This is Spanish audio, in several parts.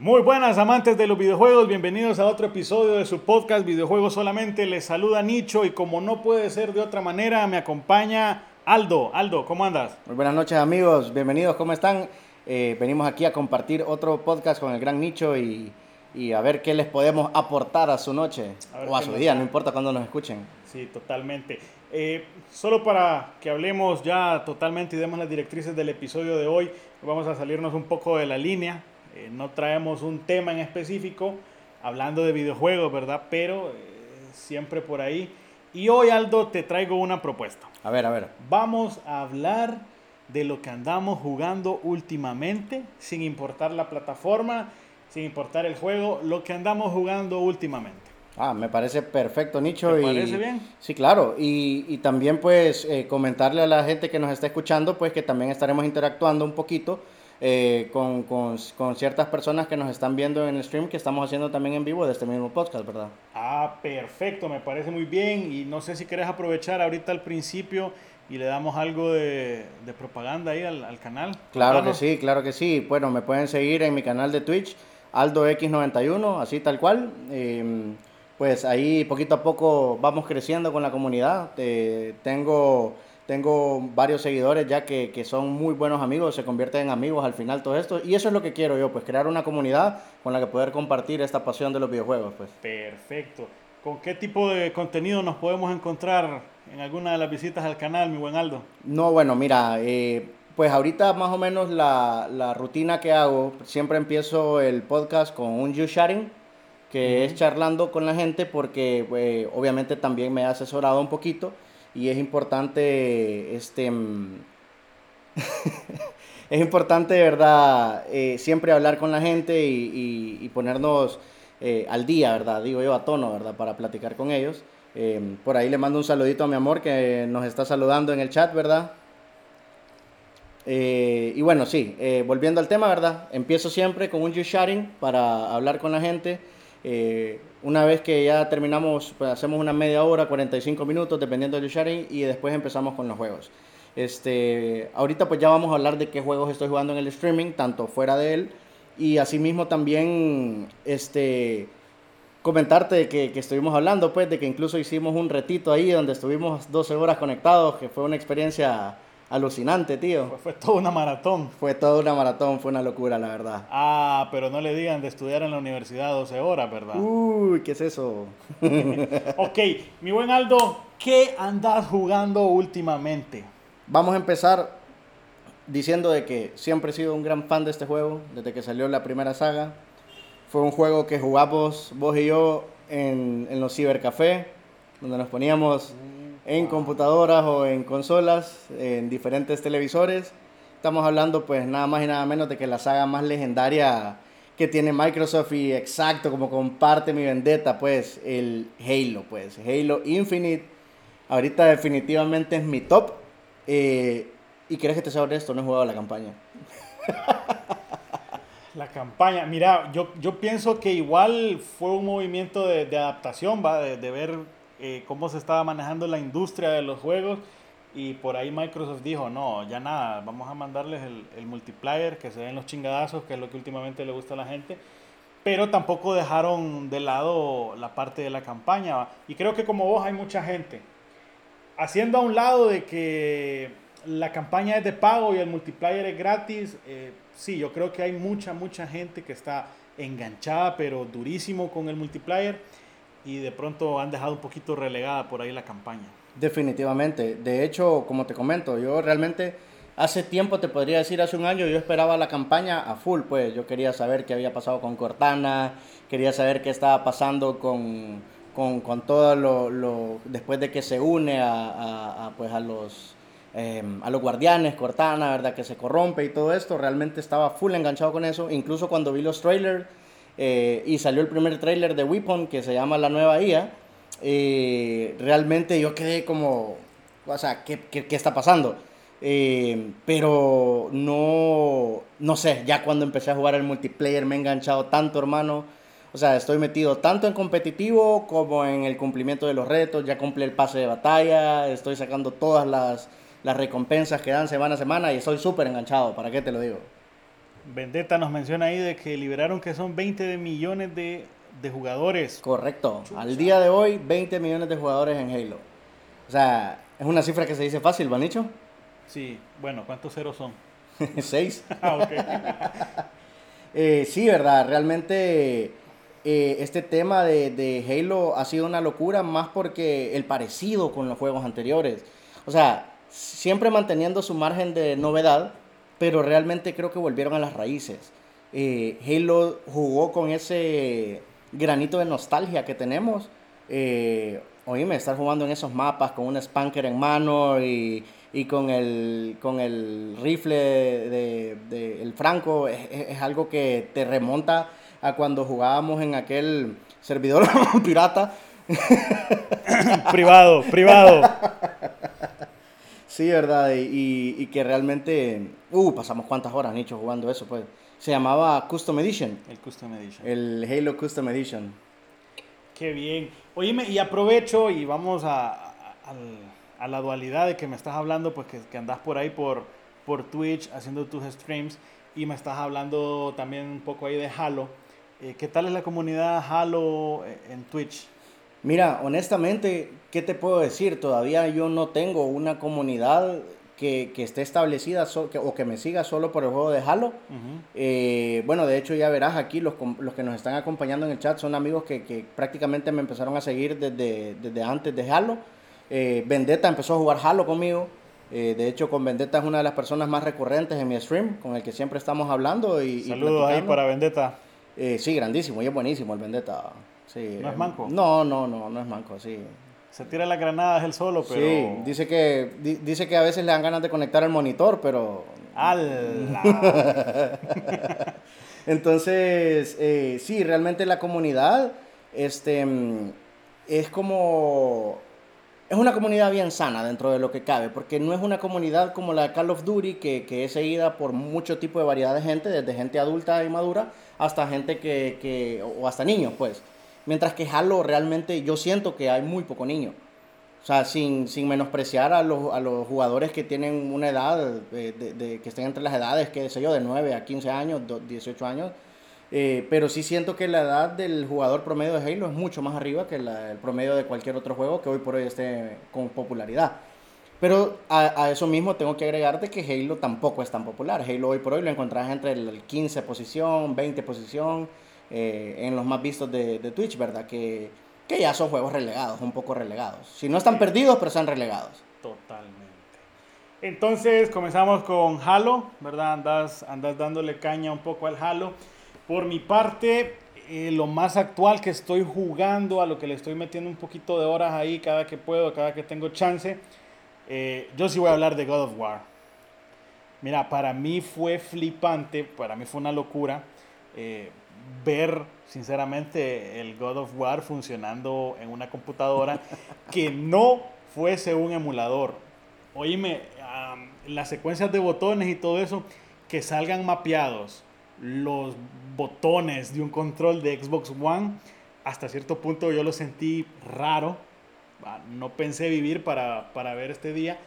Muy buenas amantes de los videojuegos, bienvenidos a otro episodio de su podcast Videojuegos Solamente. Les saluda Nicho y como no puede ser de otra manera, me acompaña Aldo. Aldo, ¿cómo andas? Muy buenas noches amigos, bienvenidos, ¿cómo están? Eh, venimos aquí a compartir otro podcast con el gran Nicho y, y a ver qué les podemos aportar a su noche A o a su día, no importa cuándo nos escuchen. Sí, totalmente. Eh, solo para que hablemos ya totalmente y demos las directrices del episodio de hoy, vamos a salirnos un poco de la línea. Eh, no traemos un tema en específico, hablando de videojuegos, ¿verdad? Pero eh, siempre por ahí. Y hoy, Aldo, te traigo una propuesta. A ver, a ver. Vamos a hablar de lo que andamos jugando últimamente, sin importar la plataforma, sin importar el juego, lo que andamos jugando últimamente. Ah, me parece perfecto, Nicho. ¿Te y, parece bien? Sí, claro. Y, y también pues eh, comentarle a la gente que nos está escuchando pues que también estaremos interactuando un poquito eh, con, con- con ciertas personas que nos están viendo en el stream que estamos haciendo también en vivo de este mismo podcast, ¿verdad? Ah, perfecto, me parece muy bien. Y no sé si querés aprovechar ahorita al principio y le damos algo de, de propaganda ahí al, al canal. Claro que sí, claro que sí. Bueno, me pueden seguir en mi canal de Twitch, AldoX91, así tal cual. Eh, pues ahí poquito a poco vamos creciendo con la comunidad. Eh, tengo, tengo varios seguidores ya que, que son muy buenos amigos, se convierten en amigos al final todo esto. Y eso es lo que quiero yo, pues crear una comunidad con la que poder compartir esta pasión de los videojuegos. Pues. Perfecto. ¿Con qué tipo de contenido nos podemos encontrar en alguna de las visitas al canal, mi buen Aldo? No, bueno, mira, eh, pues ahorita más o menos la, la rutina que hago, siempre empiezo el podcast con un you sharing, que es charlando con la gente porque eh, obviamente también me ha asesorado un poquito y es importante, este, mm, es importante, verdad, eh, siempre hablar con la gente y, y- y ponernos eh, al día, ¿verdad? Digo yo, a tono, ¿verdad? Para platicar con ellos. Eh, por ahí le mando un saludito a mi amor que nos está saludando en el chat, ¿verdad? Y bueno, sí, volviendo al tema, ¿verdad? Empiezo siempre con un you sharing para hablar con la gente. Eh, una vez que ya terminamos, pues hacemos una media hora, 45 minutos, dependiendo del sharing, y después empezamos con los juegos. Este, ahorita pues ya vamos a hablar de qué juegos estoy jugando en el streaming, tanto fuera de él, y asimismo también, este, comentarte que, que estuvimos hablando, pues, de que incluso hicimos un retito ahí donde estuvimos 12 horas conectados, que fue una experiencia alucinante, tío. Pues fue toda una maratón. Fue toda una maratón, fue una locura, la verdad. Ah, pero no le digan de estudiar en la universidad 12 horas, ¿verdad? Uy, ¿qué es eso? Ok, mi buen Aldo, ¿qué andas jugando últimamente? Vamos a empezar diciendo de que siempre he sido un gran fan de este juego, desde que salió la primera saga. Fue un juego que jugamos vos y yo en, en los cibercafé, donde nos poníamos en computadoras o en consolas, en diferentes televisores. Estamos hablando pues nada más y nada menos de que la saga más legendaria que tiene Microsoft y exacto como comparte mi vendetta pues el Halo pues Halo Infinite ahorita definitivamente es mi top Eh, y crees que te sea esto no he jugado la campaña La campaña, mira, yo, yo pienso que igual fue un movimiento de, de adaptación, ¿va? De, de ver eh, cómo se estaba manejando la industria de los juegos y por ahí Microsoft dijo, no, ya nada, vamos a mandarles el, el multiplayer, que se den los chingadazos, que es lo que últimamente le gusta a la gente, pero tampoco dejaron de lado la parte de la campaña. Y creo que como vos hay mucha gente haciendo a un lado de que la campaña es de pago y el multiplayer es gratis, eh, sí, yo creo que hay mucha, mucha gente que está enganchada, pero durísimo con el multiplayer y de pronto han dejado un poquito relegada por ahí la campaña. definitivamente de hecho como te comento yo realmente hace tiempo te podría decir hace un año yo esperaba la campaña a full pues yo quería saber qué había pasado con Cortana quería saber qué estaba pasando con con, con todo lo, lo- después de que se une a, a- pues a los eh, a los guardianes, Cortana, ¿verdad? Que se corrompe y todo esto. Realmente estaba full enganchado con eso. Incluso cuando vi los trailers eh, y salió el primer trailer de Weapon, que se llama La Nueva IA, eh, realmente yo quedé como, o sea, ¿qué, qué, qué está pasando? Eh, pero no, no sé, ya cuando empecé a jugar el multiplayer me he enganchado tanto, hermano. O sea, estoy metido tanto en competitivo como en el cumplimiento de los retos. Ya cumplí el pase de batalla, estoy sacando todas las, las recompensas que dan semana a semana y estoy súper enganchado. ¿Para qué te lo digo? Vendetta nos menciona ahí de que liberaron que son 20 millones de, de jugadores. Correcto. Al día de hoy, 20 millones de jugadores en Halo. O sea, es una cifra que se dice fácil, ¿Vanicho? Sí, bueno, ¿cuántos ceros son? Seis. ah, ok. Eh, sí, verdad, realmente eh, este tema de, de, Halo ha sido una locura más porque el parecido con los juegos anteriores. O sea, siempre manteniendo su margen de novedad, pero realmente creo que volvieron a las raíces. Eh, Halo jugó con ese granito de nostalgia que tenemos. Eh, oíme, estar jugando en esos mapas con un spanker en mano y y con el, con el rifle de, de el franco es, es, algo que te remonta a cuando jugábamos en aquel servidor pirata. privado, privado. Sí, verdad, y, y, que realmente, uh, pasamos cuántas horas, Nicho, jugando eso, pues. Se llamaba Custom Edition. El Custom Edition. El Halo Custom Edition. Qué bien. Oíme, y aprovecho y vamos a, a, a la dualidad de que me estás hablando, pues que, que andas por ahí por, por Twitch haciendo tus streams y me estás hablando también un poco ahí de Halo. Eh, ¿Qué tal es la comunidad Halo eh, en Twitch? Mira, honestamente, ¿qué te puedo decir? Todavía yo no tengo una comunidad que, que esté establecida que, o que me siga solo por el juego de Halo. Uh -huh. eh, bueno, de hecho ya verás aquí, los, los, que nos están acompañando en el chat son amigos que, que prácticamente me empezaron a seguir desde, desde antes de Halo. Eh, Vendetta empezó a jugar Halo conmigo. Eh, de hecho, con Vendetta es una de las personas más recurrentes en mi stream, con el que siempre estamos hablando. Y, Saludos y ahí para Vendetta. Eh, sí, grandísimo, y es buenísimo el Vendetta. Sí, ¿No es manco? No, no, no, no es manco, sí. Se tira las granadas él solo, pero... Sí, dice que, di, dice que a veces le dan ganas de conectar el monitor, pero... ¡Ala! Entonces, eh, sí, realmente la comunidad este, es como es una comunidad bien sana dentro de lo que cabe, porque no es una comunidad como la de Call of Duty, que, que es seguida por mucho tipo de variedad de gente, desde gente adulta y madura hasta gente que, que, o hasta niños, pues. Mientras que Halo realmente yo siento que hay muy poco niño. O sea, sin, sin menospreciar a los, a los jugadores que tienen una edad, de, de, de, que estén entre las edades, qué sé yo, de 9 a 15 años, 18 años, eh, pero sí siento que la edad del jugador promedio de Halo es mucho más arriba que la, el promedio de cualquier otro juego que hoy por hoy esté con popularidad. Pero a, a, eso mismo tengo que agregarte que Halo tampoco es tan popular. Halo hoy por hoy lo encontrás entre el 15 posición, 20 posición, eh, en los más vistos de, Twitch, ¿verdad? Que, que ya son juegos relegados, un poco relegados. Si no están perdidos, pero están relegados. Totalmente. Entonces comenzamos con Halo, ¿verdad? Andas, andas dándole caña un poco al Halo. Por mi parte, eh, lo más actual que estoy jugando, a lo que le estoy metiendo un poquito de horas ahí cada que puedo, cada que tengo chance, eh, yo sí voy a hablar de God of War. Mira, para mí fue flipante, para mí fue una locura eh, ver, sinceramente, el God of War funcionando en una computadora que no fuese un emulador. Oíme, um, las secuencias de botones y todo eso, que salgan mapeados los botones de un control de Xbox One, hasta cierto punto yo lo sentí raro. No pensé vivir para, para ver este día,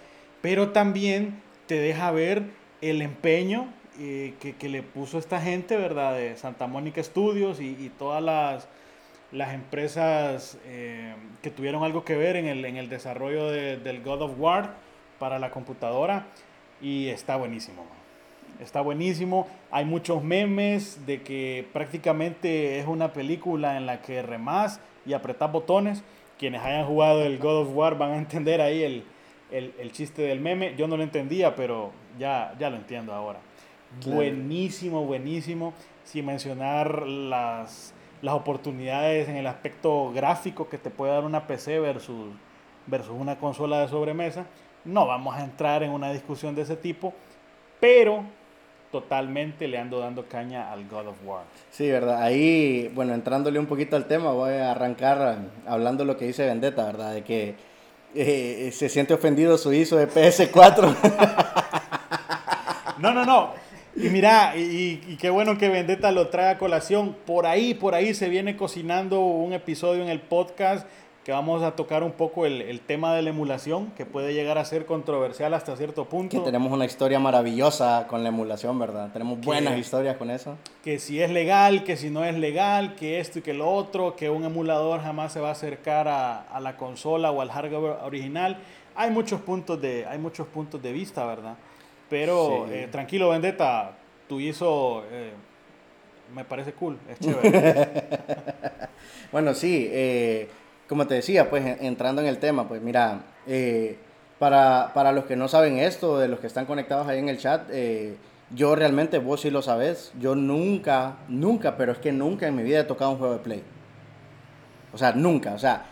pero también te deja ver el empeño eh, que, que, le puso esta gente, ¿verdad? De Santa Mónica Studios y, y todas las, las empresas eh, que tuvieron algo que ver en el, en el desarrollo de, del God of War para la computadora. Y está buenísimo. Está buenísimo. Hay muchos memes de que prácticamente es una película en la que remás y apretás botones. Quienes hayan jugado el God of War van a entender ahí el, el, el chiste del meme. Yo no lo entendía, pero ya, ya lo entiendo ahora. Claro. Buenísimo, buenísimo. Sin mencionar las, las oportunidades en el aspecto gráfico que te puede dar una PC versus, versus una consola de sobremesa. No vamos a entrar en una discusión de ese tipo, pero totalmente le ando dando caña al God of War. Sí, verdad. Ahí, bueno, entrándole un poquito al tema, voy a arrancar hablando lo que dice Vendetta, ¿verdad? De que eh, se siente ofendido su ISO de PS4. no, no, no. Y mira, y, y, qué bueno que Vendetta lo trae a colación. Por ahí, por ahí se viene cocinando un episodio en el podcast que vamos a tocar un poco el, el, tema de la emulación, que puede llegar a ser controversial hasta cierto punto. Que tenemos una historia maravillosa con la emulación, ¿verdad? Tenemos buenas historias con eso. Que si es legal, que si no es legal, que esto y que lo otro, que un emulador jamás se va a acercar a, a la consola o al hardware original. Hay muchos puntos de, hay muchos puntos de vista, ¿verdad? Pero eh, tranquilo, Vendetta, tu hizo... Eh, me parece cool, es chévere. bueno, sí, eh, como te decía, pues entrando en el tema, pues mira, eh, para, para, los que no saben esto, de los que están conectados ahí en el chat, yo realmente, vos sí lo sabes, yo nunca, nunca, pero es que nunca en mi vida he tocado un juego de Play. O sea, nunca, o sea,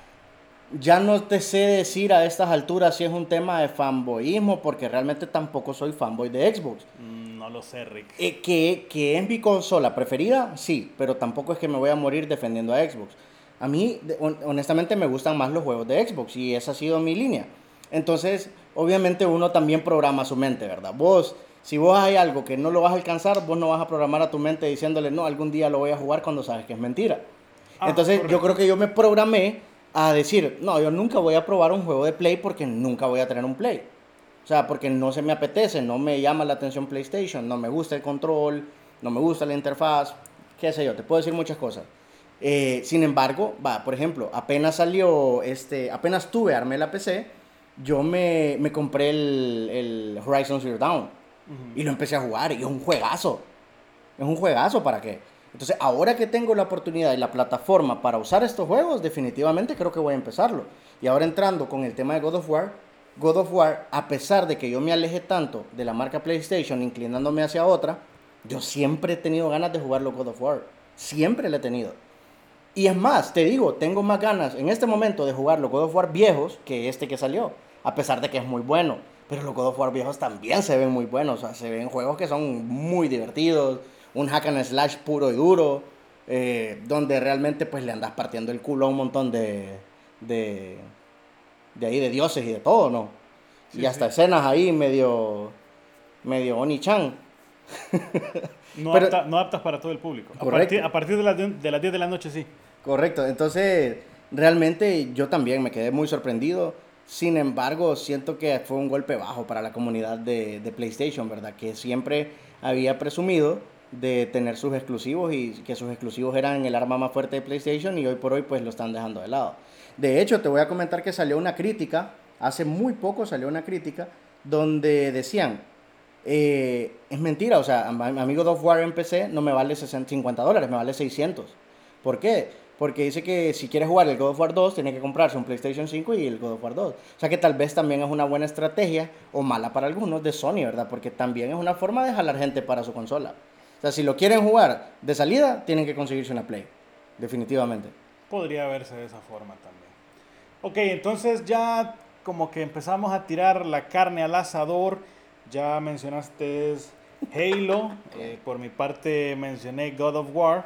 ya no te sé decir a estas alturas si es un tema de fanboyismo, porque realmente tampoco soy fanboy de Xbox. Mm, no lo sé, Rick. Eh, que, que es mi consola preferida, sí, pero tampoco es que me voy a morir defendiendo a Xbox. A mí, honestamente, me gustan más los juegos de Xbox y esa ha sido mi línea. Entonces, obviamente uno también programa su mente, ¿verdad? Vos, si vos hay algo que no lo vas a alcanzar, vos no vas a programar a tu mente diciéndole, no, algún día lo voy a jugar cuando sabes que es mentira. Ah, Entonces, yo creo que yo me programé a decir, no, yo nunca voy a probar un juego de Play porque nunca voy a tener un Play. O sea, porque no se me apetece, no me llama la atención PlayStation, no me gusta el control, no me gusta la interfaz, qué sé yo, te puedo decir muchas cosas. Eh, sin embargo, va, por ejemplo, apenas salió, este, apenas tuve, armé la PC, yo me, me compré el, el, Horizon Zero Dawn y lo empecé a jugar y es un juegazo. Es un juegazo, ¿para qué? Entonces, ahora que tengo la oportunidad y la plataforma para usar estos juegos, definitivamente creo que voy a empezarlo. Y ahora entrando con el tema de God of War, God of War, a pesar de que yo me aleje tanto de la marca PlayStation, inclinándome hacia otra, yo siempre he tenido ganas de jugarlo God of War. Siempre lo he tenido. Y es más, te digo, tengo más ganas en este momento de jugar los God of War viejos que este que salió, a pesar de que es muy bueno. Pero los God of War viejos también se ven muy buenos, o sea, se ven juegos que son muy divertidos, un hack and slash puro y duro, eh, donde realmente pues le andas partiendo el culo a un montón de, de, de ahí, de dioses y de todo, ¿no? y hasta escenas ahí medio, medio Oni-chan. no, aptas para todo el público. A partir, a partir de, de las 10 de la noche, sí. Correcto, entonces realmente yo también me quedé muy sorprendido. Sin embargo, siento que fue un golpe bajo para la comunidad de, de, PlayStation, ¿verdad? Que siempre había presumido de tener sus exclusivos y que sus exclusivos eran el arma más fuerte de PlayStation y hoy por hoy pues lo están dejando de lado. De hecho, te voy a comentar que salió una crítica, hace muy poco salió una crítica donde decían, eh, es mentira, o sea, mi God of War en PC no me vale 50 dólares, me vale 600. ¿Por qué? Porque dice que si quieres jugar el God of War 2, tiene que comprarse un PlayStation 5 y el God of War 2. O sea que tal vez también es una buena estrategia, o mala para algunos, de Sony, ¿verdad? Porque también es una forma de jalar gente para su consola. O sea, si lo quieren jugar de salida, tienen que conseguirse una Play. Definitivamente. Podría verse de esa forma también. Ok, entonces ya como que empezamos a tirar la carne al asador. Ya mencionaste Halo. Eh, por mi parte mencioné God of War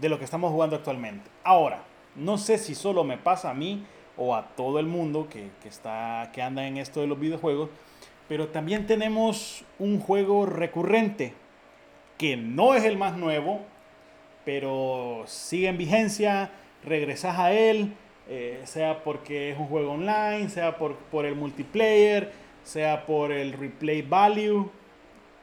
de lo que estamos jugando actualmente. Ahora, no sé si solo me pasa a mí o a todo el mundo que, está, que anda en esto de los videojuegos, pero también tenemos un juego recurrente que no es el más nuevo, pero sigue en vigencia, regresas a él, eh, sea porque es un juego online, sea por, por el multiplayer, sea por el replay value,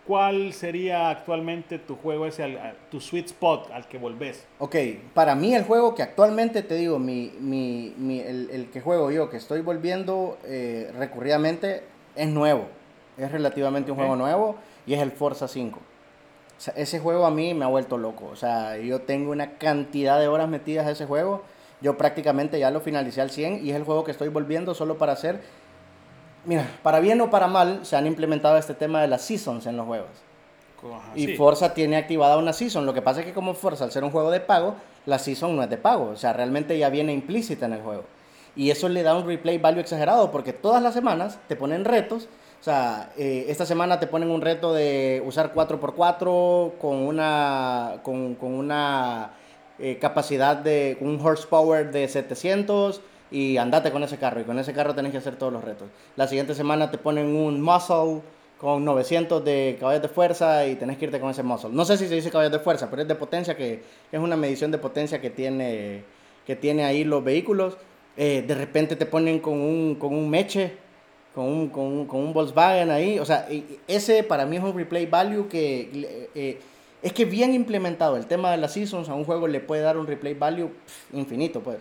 ¿cuál sería actualmente tu juego, ese, tu sweet spot al que volvés? Ok, para mí el juego que actualmente te digo, mi, mi, mi el, el, que juego yo, que estoy volviendo eh, recurridamente, es nuevo. Es relativamente un juego nuevo y es el Forza 5. O sea, ese juego a mí me ha vuelto loco. O sea, yo tengo una cantidad de horas metidas a ese juego. Yo prácticamente ya lo finalicé al 100 y es el juego que estoy volviendo solo para hacer mira, para bien o para mal, se han implementado este tema de las seasons en los juegos. y Forza tiene activada una season. Lo que pasa es que como Forza, al ser un juego de pago, la season no es de pago. O sea, realmente ya viene implícita en el juego. Y eso le da un replay value exagerado porque todas las semanas te ponen retos. O sea, eh, esta semana te ponen un reto de usar 4x4 con una, con, con una eh, capacidad de un horsepower de 700 y andate con ese carro y con ese carro tenés que hacer todos los retos. La siguiente semana te ponen un muscle con 900 de caballos de fuerza y tenés que irte con ese muscle. No sé si se dice caballos de fuerza, pero es de potencia que es una medición de potencia que tiene que tiene ahí los vehículos. Eh, de repente te ponen con un, con un meche, con un, con, un, con un Volkswagen ahí. O sea, ese para mí es un replay value que eh, es que bien implementado el tema de las seasons a un juego le puede dar un replay value infinito, pues.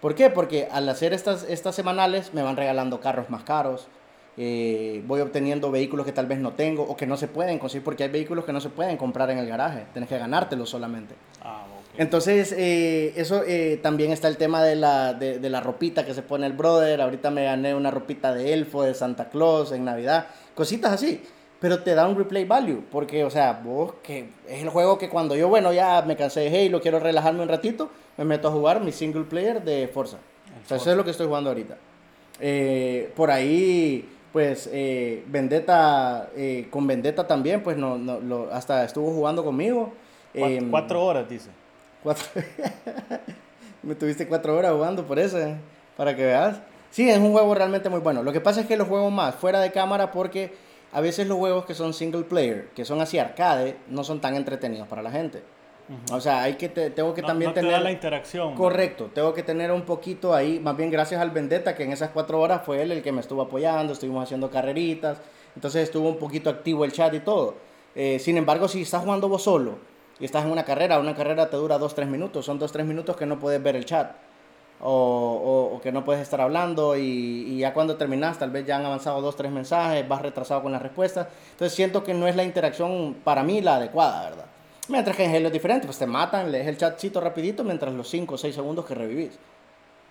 ¿Por qué? Porque al hacer estas, estas semanales me van regalando carros más caros, eh, voy obteniendo vehículos que tal vez no tengo o que no se pueden conseguir porque hay vehículos que no se pueden comprar en el garaje, tienes que ganártelos solamente. Ah, Entonces, eh, eso eh, también está el tema de la, de, de, la ropita que se pone el brother. Ahorita me gané una ropita de elfo, de Santa Claus en Navidad, cositas así. Pero te da un replay value, porque, o sea, vos que es el juego que cuando yo, bueno, ya me cansé de Halo, quiero relajarme un ratito, me meto a jugar mi single player de Forza. O sea, eso es lo que estoy jugando ahorita. por ahí pues eh, Vendetta, eh, con Vendetta también, pues no, no lo, hasta estuvo jugando conmigo. Em, cuatro, horas, dice. Cuatro. Me tuviste cuatro horas jugando por eso, eh, para que veas. Sí, es un juego realmente muy bueno. Lo que pasa es que los juego más fuera de cámara porque a veces los juegos que son single player, que son así arcade, no son tan entretenidos para la gente. O sea, hay que tengo que también tener... la interacción. Correcto, tengo que tener un poquito ahí, más bien gracias al Vendetta, que en esas cuatro horas fue él el que me estuvo apoyando, estuvimos haciendo carreritas, entonces estuvo un poquito activo el chat y todo. Eh, sin embargo, si estás jugando vos solo y estás en una carrera, una carrera te dura dos, tres minutos, son dos, tres minutos que no puedes ver el chat. O, o, que no puedes estar hablando y, ya cuando terminas tal vez ya han avanzado dos, tres mensajes, vas retrasado con las respuestas. Entonces siento que no es la interacción para mí la adecuada, ¿verdad? Mientras que en es diferente, pues te matan, lees el chatcito rapidito mientras los 5 o 6 segundos que revivís.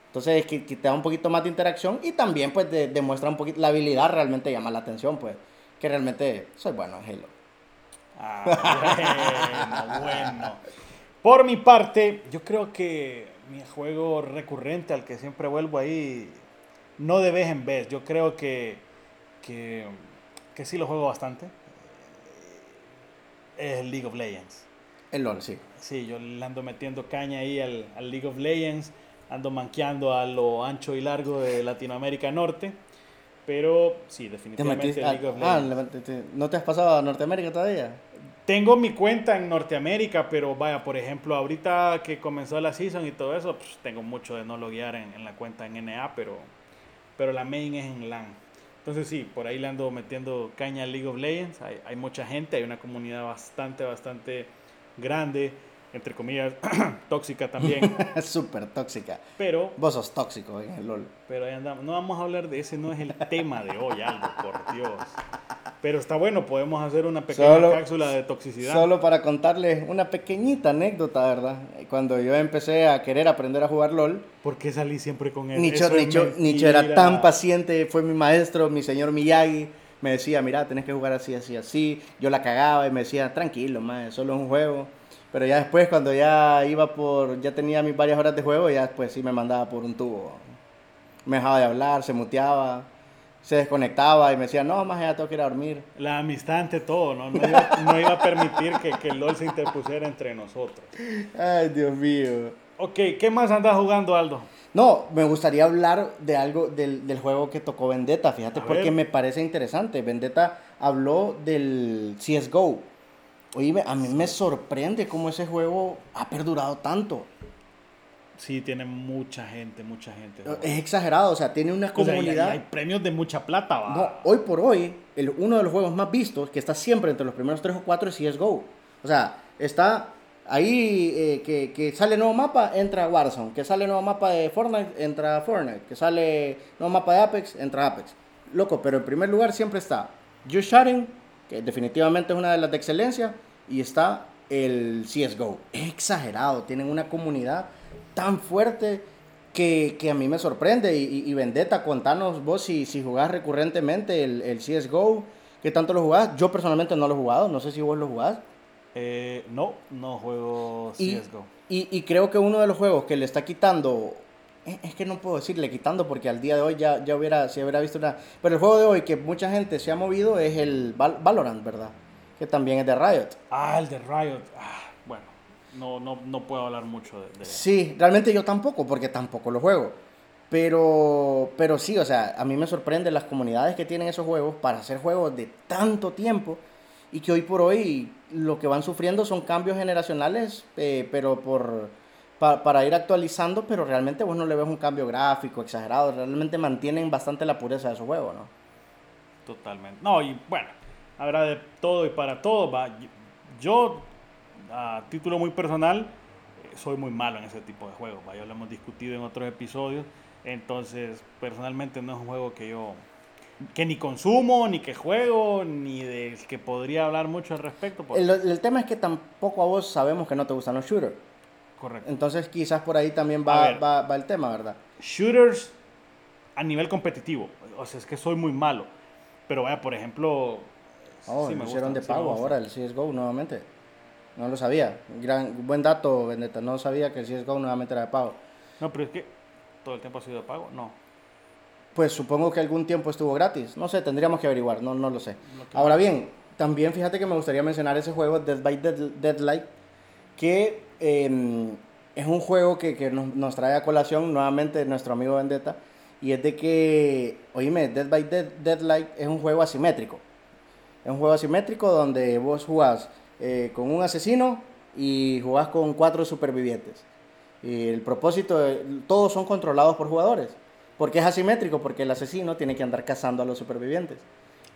Entonces es que, te da un poquito más de interacción y también pues demuestra un poquito, la habilidad realmente llama la atención, pues, que realmente soy bueno en Halo. Ah, bueno, bueno. Por mi parte, yo creo que mi juego recurrente al que siempre vuelvo ahí, no de vez en vez, yo creo que, que, que sí lo juego bastante es el League of Legends. El LOL, sí. Sí, yo le ando metiendo caña ahí al, al, League of Legends, ando manqueando a lo ancho y largo de Latinoamérica Norte, pero sí, definitivamente el League of ah, Legends. Ah, ¿no te has pasado a Norteamérica todavía? Tengo mi cuenta en Norteamérica, pero vaya, por ejemplo, ahorita que comenzó la season y todo eso, pues tengo mucho de no loguear en, en la cuenta en NA, pero, pero la main es en LAN. Entonces sí, por ahí le ando metiendo caña al League of Legends. Hay, hay mucha gente, hay una comunidad bastante, bastante grande, entre comillas, tóxica también. Súper tóxica. Pero... Vos sos tóxico en el LOL. Pero ahí andamos. No vamos a hablar de ese, no es el tema de hoy, algo, por Dios. Pero está bueno, podemos hacer una pequeña cápsula de toxicidad. Solo para contarles una pequeñita anécdota, ¿verdad? Cuando yo empecé a querer aprender a jugar LOL. ¿Por qué salí siempre con él? Nicho, Nicho, Nicho era tan paciente, fue mi maestro, mi señor Miyagi. Me decía, mira, tenés que jugar así, así, así. Yo la cagaba y me decía, tranquilo, más, solo es un juego. Pero ya después, cuando ya iba por, ya tenía mis varias horas de juego, ya después sí me mandaba por un tubo. Me dejaba de hablar, se muteaba se desconectaba y me decía, no, más ya tengo que ir a dormir. La amistad ante todo, ¿no? No iba, no iba a permitir que, que, el LOL se interpusiera entre nosotros. Ay, Dios mío. Ok, ¿qué más andas jugando, Aldo? No, me gustaría hablar de algo del, del juego que tocó Vendetta, fíjate, porque me parece interesante. Vendetta habló del CSGO. Oye, a mí me sorprende cómo ese juego ha perdurado tanto. Sí, tiene mucha gente, mucha gente. Es exagerado, o sea, tiene una comunidad. hay, premios de mucha plata, ¿va? No, hoy por hoy, el, uno de los juegos más vistos, que está siempre entre los primeros tres o cuatro, es CSGO. O sea, está ahí eh, que, que, sale nuevo mapa, entra Warzone. Que sale nuevo mapa de Fortnite, entra Fortnite. Que sale nuevo mapa de Apex, entra Apex. Loco, pero en primer lugar siempre está Just Shooting, que definitivamente es una de las de excelencia, y está el CSGO. Es exagerado, tienen una comunidad tan fuerte que, que a mí me sorprende. Y, y, Vendetta, contanos vos si, si jugás recurrentemente el, el CSGO, ¿qué tanto lo jugás? Yo personalmente no lo he jugado, no sé si vos lo jugás. Eh, no, no juego CSGO. Y, y, creo que uno de los juegos que le está quitando, es que no puedo decirle quitando porque al día de hoy ya, ya hubiera, si hubiera visto una... Pero el juego de hoy que mucha gente se ha movido es el Valorant, ¿verdad? Que también es de Riot. Ah, el de Riot. Ah no, no, no puedo hablar mucho de, Sí, realmente yo tampoco, porque tampoco lo juego. Pero, pero sí, o sea, a mí me sorprende las comunidades que tienen esos juegos para hacer juegos de tanto tiempo y que hoy por hoy lo que van sufriendo son cambios generacionales, eh, pero por, para ir actualizando, pero realmente vos no le ves un cambio gráfico exagerado, realmente mantienen bastante la pureza de su juego, ¿no? Totalmente. No, y bueno, habrá de todo y para todo. Va. Yo, a título muy personal, eh, soy muy malo en ese tipo de juegos. Ya lo hemos discutido en otros episodios. Entonces, personalmente no es un juego que yo que ni consumo, ni que juego, ni del que podría hablar mucho al respecto. El, el, tema es que tampoco a vos sabemos que no te gustan los shooters. Correcto. Entonces quizás por ahí también va, va, va, el tema, ¿verdad? Shooters a nivel competitivo. O sea, es que soy muy malo. Pero vaya, por ejemplo... Oh, me hicieron de pago ahora el CSGO nuevamente. No lo sabía. Gran, buen dato, Vendetta. No sabía que el CSGO nuevamente era de pago. No, pero es que todo el tiempo ha sido de pago. No. Pues supongo que algún tiempo estuvo gratis. No sé, tendríamos que averiguar. No, no lo sé. Ahora bien, también fíjate que me gustaría mencionar ese juego, Dead by Deadlight, que em, es un juego que, que nos, nos, trae a colación nuevamente nuestro amigo Vendetta. Y es de que, oíme, Dead by Dead, Deadlight es un juego asimétrico. Es un juego asimétrico donde vos jugás eh, con un asesino y jugás con cuatro supervivientes. Y el propósito, todos son controlados por jugadores. porque es asimétrico? Porque el asesino tiene que andar cazando a los supervivientes.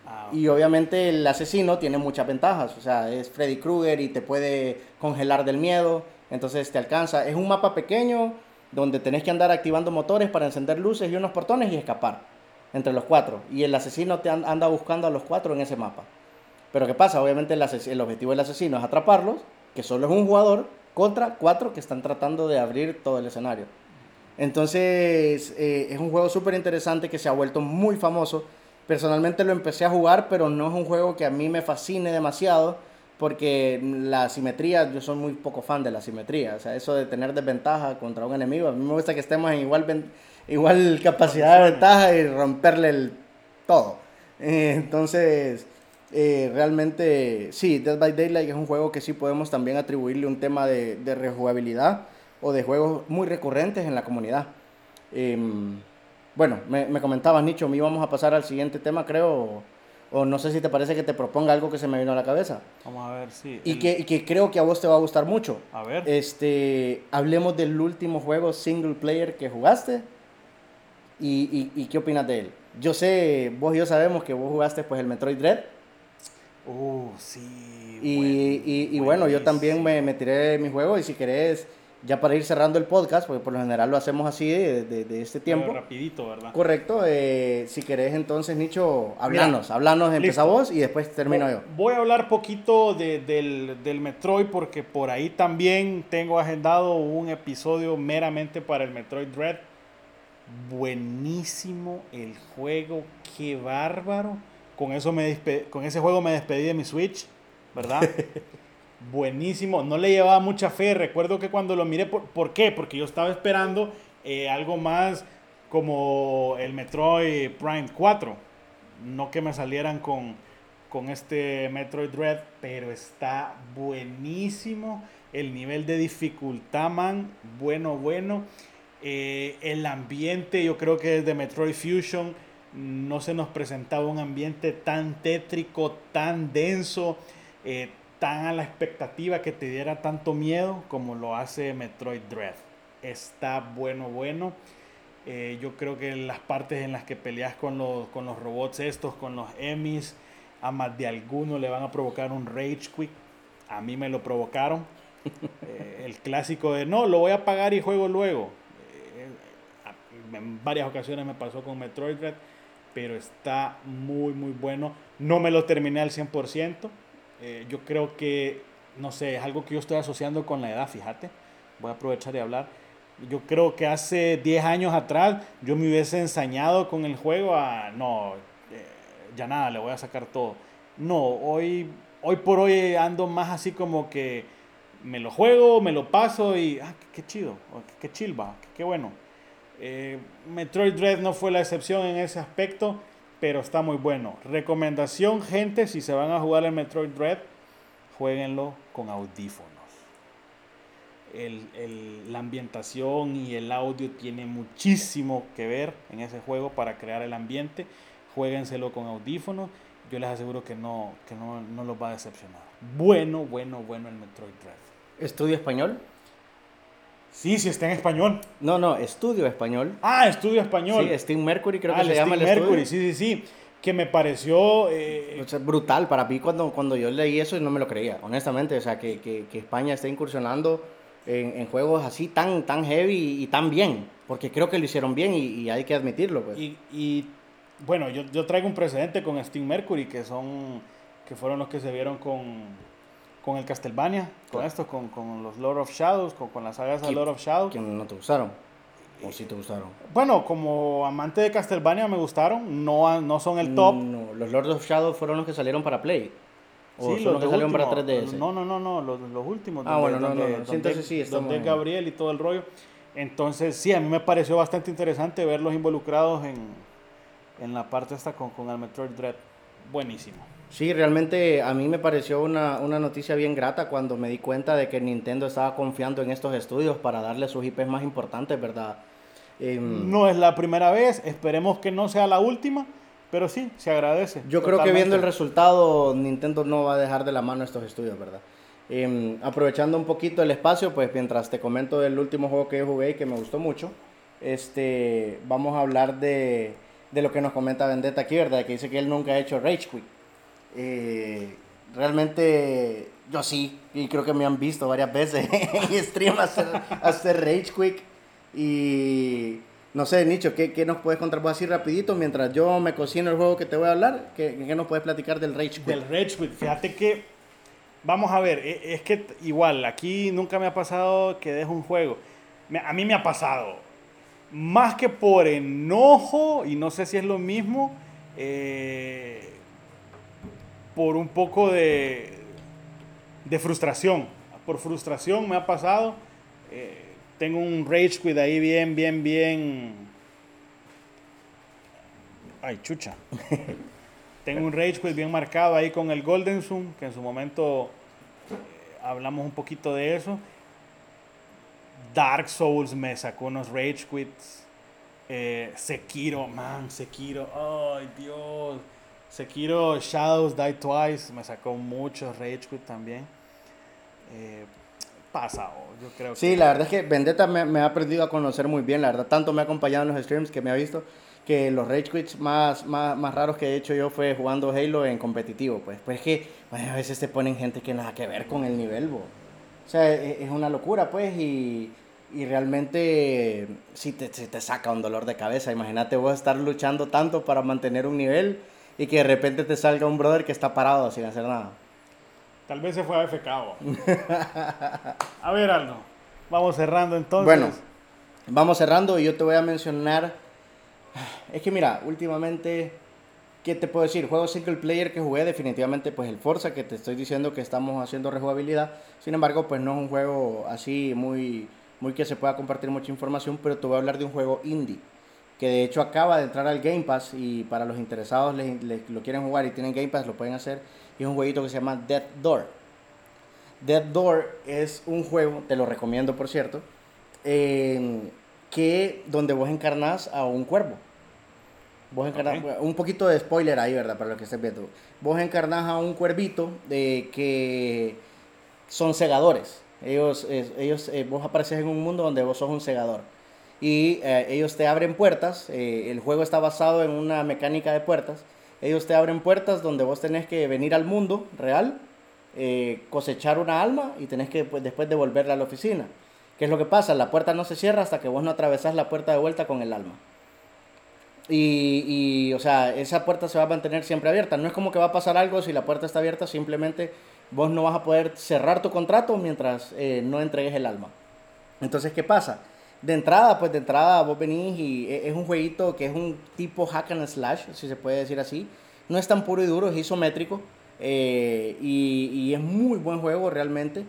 Ah, y obviamente el asesino tiene muchas ventajas. O sea, es Freddy Krueger y te puede congelar del miedo. Entonces te alcanza. Es un mapa pequeño donde tenés que andar activando motores para encender luces y unos portones y escapar entre los cuatro. Y el asesino te anda buscando a los cuatro en ese mapa. Pero ¿qué pasa? Obviamente el, el objetivo del asesino es atraparlos, que solo es un jugador, contra cuatro que están tratando de abrir todo el escenario. Entonces eh, es un juego súper interesante que se ha vuelto muy famoso. Personalmente lo empecé a jugar, pero no es un juego que a mí me fascine demasiado porque la simetría, yo soy muy poco fan de la simetría. O sea, eso de tener desventaja contra un enemigo, a mí me gusta que estemos en igual, igual capacidad de ventaja y romperle el todo. Eh, entonces, eh, realmente, sí, Dead by Daylight es un juego que sí podemos también atribuirle un tema de, de rejugabilidad o de juegos muy recurrentes en la comunidad. Em, bueno, me, me comentabas, Nicho, me íbamos a pasar al siguiente tema, creo, o, no sé si te parece que te proponga algo que se me vino a la cabeza. Vamos a ver, sí. Y, que, que, creo que a vos te va a gustar mucho. A ver. Este, hablemos del último juego single player que jugaste y, y, y qué opinas de él. Yo sé, vos y yo sabemos que vos jugaste pues el Metroid Dread. Uh, sí. Y, y, bueno, yo también me, me tiré mi juego y si querés, ya para ir cerrando el podcast, porque por lo general lo hacemos así de, de, este tiempo. rapidito, ¿verdad? Correcto. Eh, si querés entonces, Nicho, hablanos, hablanos, empieza vos y después termino yo. Voy a hablar poquito de, del, del Metroid porque por ahí también tengo agendado un episodio meramente para el Metroid Dread. Buenísimo el juego, qué bárbaro con, eso me con ese juego me despedí de mi Switch, ¿verdad? Buenísimo. No le llevaba mucha fe. Recuerdo que cuando lo miré, ¿por, qué? Porque yo estaba esperando eh, algo más como el Metroid Prime 4. No que me salieran con, con este Metroid Dread, pero está buenísimo. El nivel de dificultad, man, bueno, bueno. Eh, el ambiente, yo creo que es de Metroid Fusion no se nos presentaba un ambiente tan tétrico, tan denso, eh, tan a la expectativa que te diera tanto miedo como lo hace Metroid Dread. Está bueno, bueno. Eh, yo creo que las partes en las que peleas con los, con los robots estos, con los emis, a más de alguno le van a provocar un rage quick. A mí me lo provocaron. Eh, el clásico de no, lo voy a pagar y juego luego. en varias ocasiones me pasó con Metroid Dread pero está muy, muy bueno. No me lo terminé al 100%. Eh, yo creo que, no sé, es algo que yo estoy asociando con la edad, fíjate. Voy a aprovechar y hablar. Yo creo que hace 10 años atrás yo me hubiese ensañado con el juego a, no, eh, ya nada, le voy a sacar todo. No, hoy, hoy por hoy ando más así como que me lo juego, me lo paso y, ah, qué, chido, qué, chilva, qué bueno. Eh, Metroid Dread no fue la excepción en ese aspecto, pero está muy bueno. Recomendación, gente, si se van a jugar el Metroid Dread, jueguenlo con audífonos. la ambientación y el audio tiene muchísimo que ver en ese juego para crear el ambiente. Jueguenselo con audífonos. Yo les aseguro que no, que no, no los va a decepcionar. Bueno, bueno, bueno el Metroid Dread. ¿Estudio español? Sí, sí, está en español. No, no, estudio español. Ah, estudio español. Sí, Steam Mercury creo Ah, que se llama el Mercury, estudio. sí, sí, sí. Que me pareció... eh, O sea, brutal, para mí cuando, cuando yo leí eso no me lo creía, honestamente, o sea, que, que, que España esté incursionando en, en juegos así tan, tan heavy y tan bien, porque creo que lo hicieron bien y, y hay que admitirlo, pues. y, y, bueno, yo, yo traigo un precedente con Steam Mercury, que son... Que fueron los que se vieron con... Con el Castlevania, con Claro. esto, con, con los Lord of Shadows, con, con las sagas de Lord of Shadows. que no te gustaron, o sí te gustaron. Bueno, como amante de Castlevania me gustaron, no, no son el top. No, los Lords of Shadow fueron los que salieron para Play. O Sí, son los los que salieron para último. 3DS. No, no, no, no, los, los últimos. Ah, bueno, no, no, no. Sí, entonces sí, estamos donde Gabriel y todo el rollo. Entonces, sí, a mí me pareció bastante interesante verlos involucrados en, en la parte esta con, con el Metroid Dread. Buenísimo. Sí, realmente a mí me pareció una, una noticia bien grata cuando me di cuenta de que Nintendo estaba confiando en estos estudios para darle sus IPs más importantes, ¿verdad? Em, No es la primera vez, esperemos que no sea la última, pero sí, se agradece. Yo creo que viendo el resultado, Nintendo no va a dejar de la mano estos estudios, ¿verdad? Em, aprovechando un poquito el espacio, pues mientras te comento del último juego que yo jugué y que me gustó mucho, este, vamos a hablar de, de lo que nos comenta Vendetta aquí, ¿verdad? Que dice que él nunca ha hecho Rage Quit. Eh, realmente yo sí, y creo que me han visto varias veces en stream hacer, hacer Rage Quick. Y no sé, Nicho, ¿qué, qué nos puedes contar vos así rapidito mientras yo me cocino el juego que te voy a hablar? ¿Qué, qué nos puedes platicar del Rage Quit? Del Rage Quit. Fíjate que, vamos a ver, e- es que igual, aquí nunca me ha pasado que dejo un juego. A mí me ha pasado, más que por enojo, y no sé si es lo mismo, eh, por un poco de, de frustración. Por frustración me ha pasado. eh, tengo un Rage Quit ahí bien, bien, bien... Ay, chucha. Tengo un Rage Quit bien marcado ahí con el Golden Sun, que en su momento eh, hablamos un poquito de eso. Dark Souls me sacó unos Rage Quits. Eh, Sekiro, man, Sekiro, ay Dios. Sekiro Shadows Die Twice me sacó muchos Rage Quit también. Eh, pasa, oh, yo creo que. Sí, la verdad es que Vendetta me, me ha aprendido a conocer muy bien, la verdad, tanto me ha acompañado en los streams que me ha visto que los rage quits más, más, más raros que he hecho yo fue jugando Halo en competitivo, pues. Pues es que bueno, a veces te ponen gente que nada que ver con el nivel, bo. O sea, e- es, una locura, pues, y, y realmente sí te, sí te saca un dolor de cabeza. Imagínate vos estar luchando tanto para mantener un nivel y que de repente te salga un brother que está parado sin hacer nada. Tal vez se fue a FK. oh. a ver, Aldo. Vamos cerrando entonces. Bueno, vamos cerrando y yo te voy a mencionar. Es que mira, últimamente, ¿qué te puedo decir? Juego single player que jugué definitivamente, pues el Forza, que te estoy diciendo que estamos haciendo rejugabilidad. Sin embargo, pues no es un juego así muy, muy que se pueda compartir mucha información, pero te voy a hablar de un juego indie. Que de hecho acaba de entrar al Game Pass y para los interesados les, les- lo quieren jugar y tienen Game Pass, lo pueden hacer. Y es un jueguito que se llama Dead Door. Dead Door es un juego, te lo recomiendo por cierto, eh, que donde vos encarnás a un cuervo. Vos encarnás, un poquito de spoiler ahí, ¿verdad? Para lo que estés viendo. Vos encarnás a un cuervito de que son segadores. Ellos, ellos, eh, vos apareces en un mundo donde vos sos un segador. Y eh, ellos te abren puertas. eh, el juego está basado en una mecánica de puertas. Ellos te abren puertas donde vos tenés que venir al mundo real, eh, cosechar una alma y tenés que pues, después devolverla a la oficina. ¿Qué es lo que pasa? La puerta no se cierra hasta que vos no atravesás la puerta de vuelta con el alma. Y, y, o sea, esa puerta se va a mantener siempre abierta. No es como que va a pasar algo si la puerta está abierta, simplemente vos no vas a poder cerrar tu contrato mientras no entregues el alma. Entonces, ¿qué pasa? De entrada, pues de entrada vos venís y e- es un jueguito que es un tipo hack and slash, si se puede decir así. No es tan puro y duro, es isométrico. eh, y, y es muy buen juego realmente.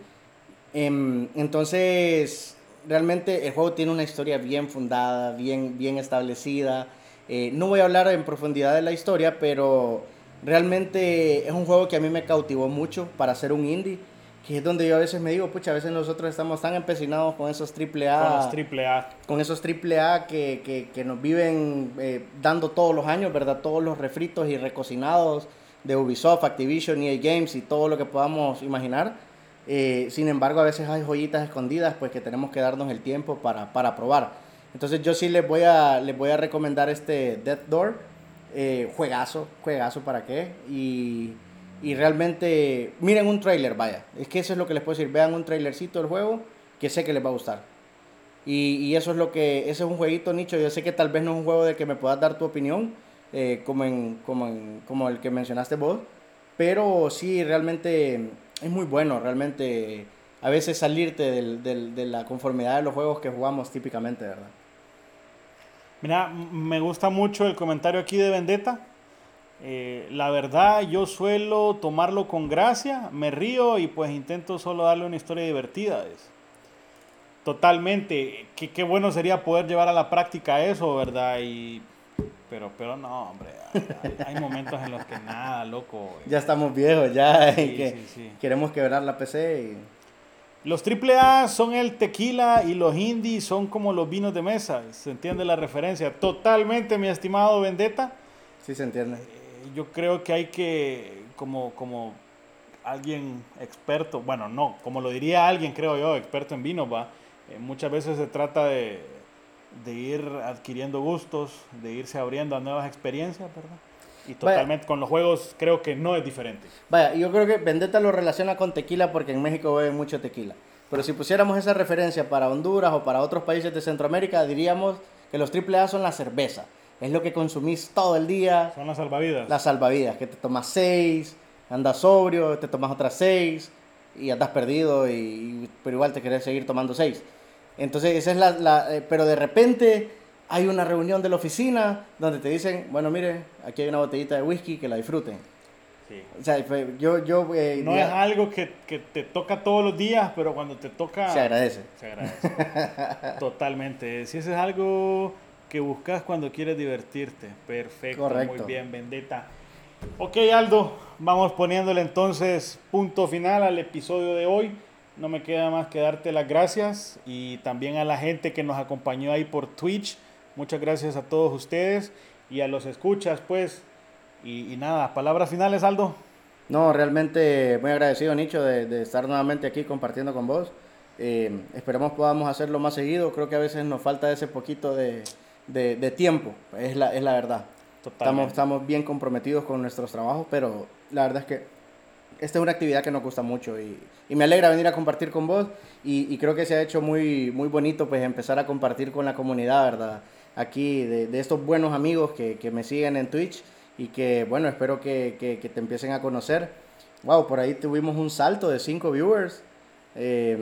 Em, entonces, realmente el juego tiene una historia bien fundada, bien, bien establecida. Eh, no voy a hablar en profundidad de la historia, pero realmente es un juego que a mí me cautivó mucho para ser un indie. Que es donde yo a veces me digo, pucha, a veces nosotros estamos tan empecinados con esos triple A Con los triple A. con esos triple A que, que, que nos viven eh, dando todos los años, ¿verdad? Todos los refritos y recocinados de Ubisoft, Activision, EA Games y todo lo que podamos imaginar. Eh, sin embargo, a veces hay joyitas escondidas, pues que tenemos que darnos el tiempo para, para probar. Entonces yo sí les voy a, les voy a recomendar este Death Door. Eh, juegazo, juegazo para qué. Y, y, realmente, miren un trailer, vaya. Es que eso es lo que les puedo decir. Vean un trailercito del juego que sé que les va a gustar. Y, y eso es lo que, ese es un jueguito nicho. Yo sé que tal vez no es un juego de que me puedas dar tu opinión, eh, como, en, como, en, como el que mencionaste vos. Pero sí, realmente es muy bueno, realmente. A veces salirte del, del, de la conformidad de los juegos que jugamos típicamente, ¿verdad? Mira, me gusta mucho el comentario aquí de Vendetta. Eh, la verdad, yo suelo tomarlo con gracia, me río y pues intento solo darle una historia divertida. Es. Totalmente. Qué, qué bueno sería poder llevar a la práctica eso, ¿verdad? Y pero, pero no, hombre, hay, momentos en los que nada, loco. Ya estamos viejos, ya que queremos quebrar la PC. Y... Los AAA son el tequila y los indies son como los vinos de mesa. ¿Se entiende la referencia? Totalmente, mi estimado Vendetta. Sí, se entiende. Yo creo que hay que, como, como alguien experto, bueno, no, como lo diría alguien, creo yo, experto en vino, va. Eh, muchas veces se trata de de ir adquiriendo gustos, de irse abriendo a nuevas experiencias, ¿verdad? Y totalmente con los juegos creo que no es diferente. Vaya, yo creo que Vendetta lo relaciona con tequila porque en México beben mucho tequila. Pero si pusiéramos esa referencia para Honduras o para otros países de Centroamérica, diríamos que los AAA son la cerveza. Es lo que consumís todo el día. Son las salvavidas. Las salvavidas, que te tomas seis, andas sobrio, te tomas otras seis y andas perdido, y, pero igual te querés seguir tomando seis. Entonces, esa es la, la eh, pero de repente hay una reunión de la oficina donde te dicen, bueno, mire, aquí hay una botellita de whisky, que la disfruten. Sí. O sea, yo... yo eh, no es algo que, que, te toca todos los días, pero cuando te toca... Se agradece. Se agradece. Totalmente. Si eso es algo que buscas cuando quieres divertirte. Perfecto. Correcto. Muy bien, Vendetta. Ok, Aldo, vamos poniéndole entonces punto final al episodio de hoy no me queda más que darte las gracias y también a la gente que nos acompañó ahí por Twitch. Muchas gracias a todos ustedes y a los escuchas, pues. Y, nada, palabras finales, Aldo. No, realmente muy agradecido, Nicho, de, estar nuevamente aquí compartiendo con vos. Eh, esperemos podamos hacerlo más seguido. Creo que a veces nos falta ese poquito de, de, tiempo, es la, es la verdad. Estamos, estamos bien comprometidos con nuestros trabajos, pero la verdad es que esta es una actividad que nos gusta mucho y, y me alegra venir a compartir con vos y, y, creo que se ha hecho muy, muy bonito pues empezar a compartir con la comunidad, ¿verdad? Aquí de, de estos buenos amigos que, que, me siguen en Twitch y que bueno, espero que, que, que, te empiecen a conocer. Wow, por ahí tuvimos un salto de 5 viewers. Eh,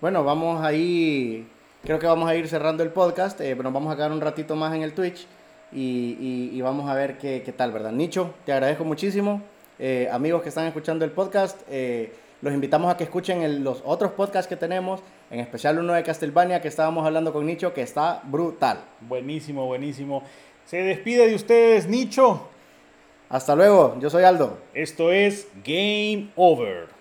bueno, vamos ahí, creo que vamos a ir cerrando el podcast, eh, pero vamos a quedar un ratito más en el Twitch y, y, y vamos a ver qué, qué tal, ¿verdad? Nicho, te agradezco muchísimo. Eh, amigos que están escuchando el podcast, eh, los invitamos a que escuchen los otros podcasts que tenemos, en especial uno de Castlevania que estábamos hablando con Nicho, que está brutal. Buenísimo, buenísimo. Se despide de ustedes, Nicho. Hasta luego, yo soy Aldo. Esto es Game Over.